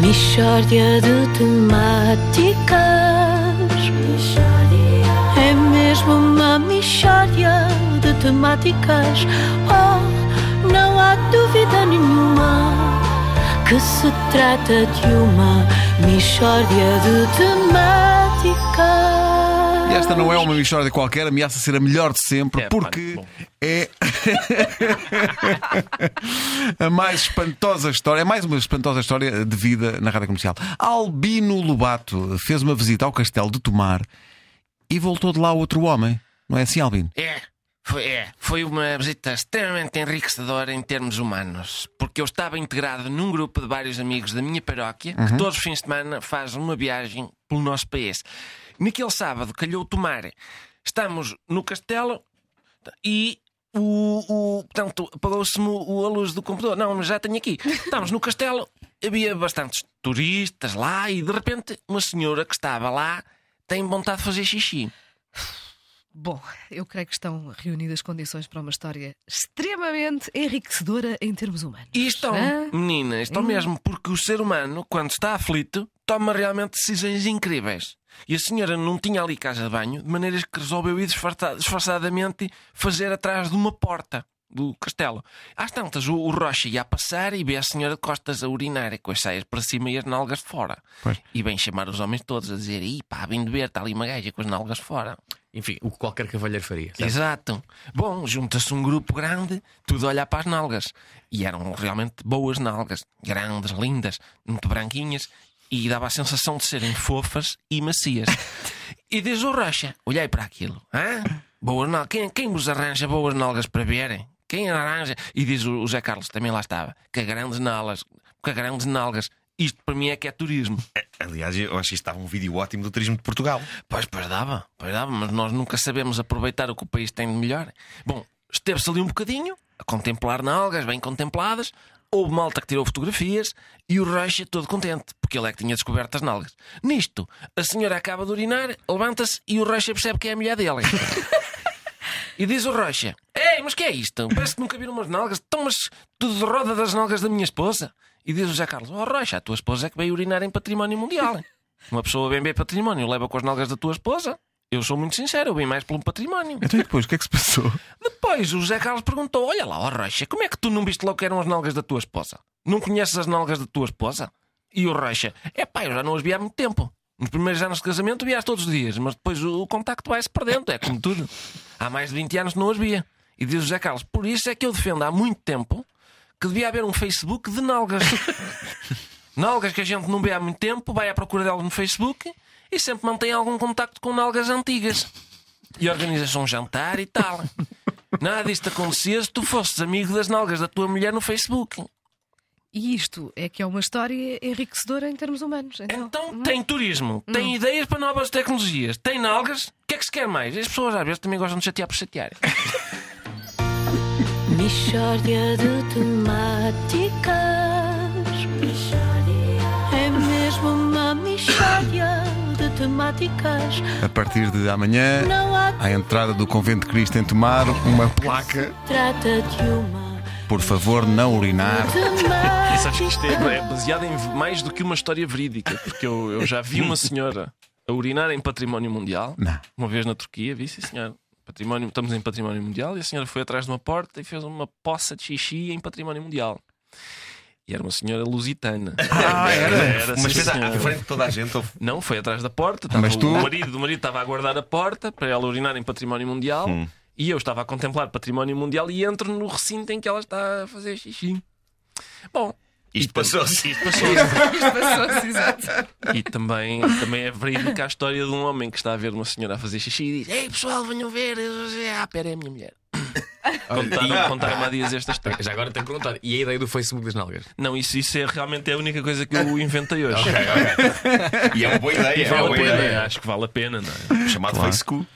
Mishória de temáticas. É mesmo uma mishória de temáticas. Oh, não há dúvida nenhuma que se trata de uma mishória de temáticas. E esta não é uma Michórdia qualquer, ameaça ser a melhor de sempre, É, porque bom. é a mais espantosa história, é mais uma espantosa história de vida na rádio comercial. Albino Lobato fez uma visita ao castelo de Tomar e voltou de lá outro homem. Não é assim, Albino? É, foi, é, foi uma visita extremamente enriquecedora em termos humanos, porque eu estava integrado num grupo de vários amigos da minha paróquia que todos os fins de semana faz uma viagem pelo nosso país. Naquele sábado calhou tomar. Estamos no castelo e o, o portanto, apagou-se-me o- a luz do computador. Não, mas já tenho aqui. Estamos no castelo, havia bastantes turistas lá e de repente uma senhora que estava lá tem vontade de fazer xixi. Bom, eu creio que estão reunidas condições para uma história extremamente enriquecedora em termos humanos. E estão, Hã? menina, estão mesmo, porque o ser humano, quando está aflito, toma realmente decisões incríveis. E a senhora não tinha ali casa de banho, de maneiras que resolveu ir disfarça- disfarçadamente fazer atrás de uma porta do castelo. Às tantas, o, o Rocha ia a passar e vê a senhora de costas a urinar com as saias para cima e as nalgas fora. Pois. E vem chamar os homens todos a dizer: Ih, pá, vem de ver, está ali uma gaja com as nalgas fora. Enfim, o que qualquer cavalheiro faria. certo? Exato. Bom, junta-se um grupo grande, tudo a olhar para as nalgas. E eram realmente boas nalgas, grandes, lindas, muito branquinhas, e dava a sensação de serem fofas e macias. e diz o Rocha: olhei para aquilo, hã? Boas nalgas. Quem, quem vos arranja boas nalgas para verem? Quem arranja? E diz o o Zé Carlos, também lá estava, que grandes nalgas, que grandes nalgas. Isto para mim é que é turismo. Aliás, eu acho que isto estava um vídeo ótimo do turismo de Portugal. Pois, pois dava, pois dava, mas nós nunca sabemos aproveitar o que o país tem de melhor. Bom, esteve-se ali um bocadinho, a contemplar nalgas bem contempladas, houve malta que tirou fotografias e o Rocha todo contente, porque ele é que tinha descoberto as nalgas. Nisto, a senhora acaba de urinar, levanta-se e o Rocha percebe que é a mulher dele. E diz o Rocha: Ei, mas que é isto? Parece que nunca viram umas nalgas. Então, mas tudo de roda das nalgas da minha esposa. E diz o José Carlos: Oh, Rocha, a tua esposa é que veio urinar em património mundial. Uma pessoa bem bem património leva com as nalgas da tua esposa. Eu sou muito sincero, eu vim mais pelo património. Então e depois, o que é que se passou? Depois o José Carlos perguntou: Olha lá, ó Rocha, como é que tu não viste logo que eram as nalgas da tua esposa? Não conheces as nalgas da tua esposa? E o Rocha: É pá, eu já não as vi há muito tempo. Nos primeiros anos de casamento via-as todos os dias, mas depois o, o contacto vai-se perdendo, é como tudo. Há mais de 20 anos não as via. E diz o José Carlos: Por isso é que eu defendo há muito tempo que devia haver um Facebook de nalgas. nalgas que a gente não vê há muito tempo, vai à procura delas no Facebook e sempre mantém algum contacto com nalgas antigas. E organizas um jantar e tal. Nada disto acontecia se tu fosses amigo das nalgas da tua mulher no Facebook. E isto é que é uma história enriquecedora em termos humanos. Então, Então tem turismo, tem ideias para novas tecnologias, tem nalgas. O que é que se quer mais? As pessoas às vezes também gostam de chatear por chatear. Mishória de temáticas. É mesmo uma mishória de temáticas. A partir de amanhã, à entrada do Convento de Cristo em Tomar, uma placa. trata de uma Por favor, não urinar. Sabes que isto é, é baseado em mais do que uma história verídica, porque eu, eu já vi uma senhora a urinar em património mundial, Não. uma vez na Turquia, vi sim senhor. Património, estamos em património mundial e a senhora foi atrás de uma porta e fez uma poça de xixi em património mundial. E era uma senhora lusitana. Ah, era? era Mas sim, fez à, frente de toda a gente. houve- Não, foi atrás da porta. Estava Mas tu- O marido, o marido estava a aguardar a porta para ela urinar em património mundial Hum. E eu estava a contemplar património mundial e entro no recinto em que ela está a fazer xixi. Bom, Isto passou-se. isto passou Isto passou-se, exato. E também, também é verídica a história de um homem que está a ver uma senhora a fazer xixi e diz: Ei pessoal, venham ver. Ah, pera, é a minha mulher. Contaram- Contaram-me há dias esta história. Já agora tenho que perguntar. E a ideia do Facebook das nalgas? Não, isso, isso é realmente a única coisa que eu inventei hoje. E é uma boa ideia. E é vale uma a boa pena, ideia. acho que vale a pena, não é? Chamado Facebook.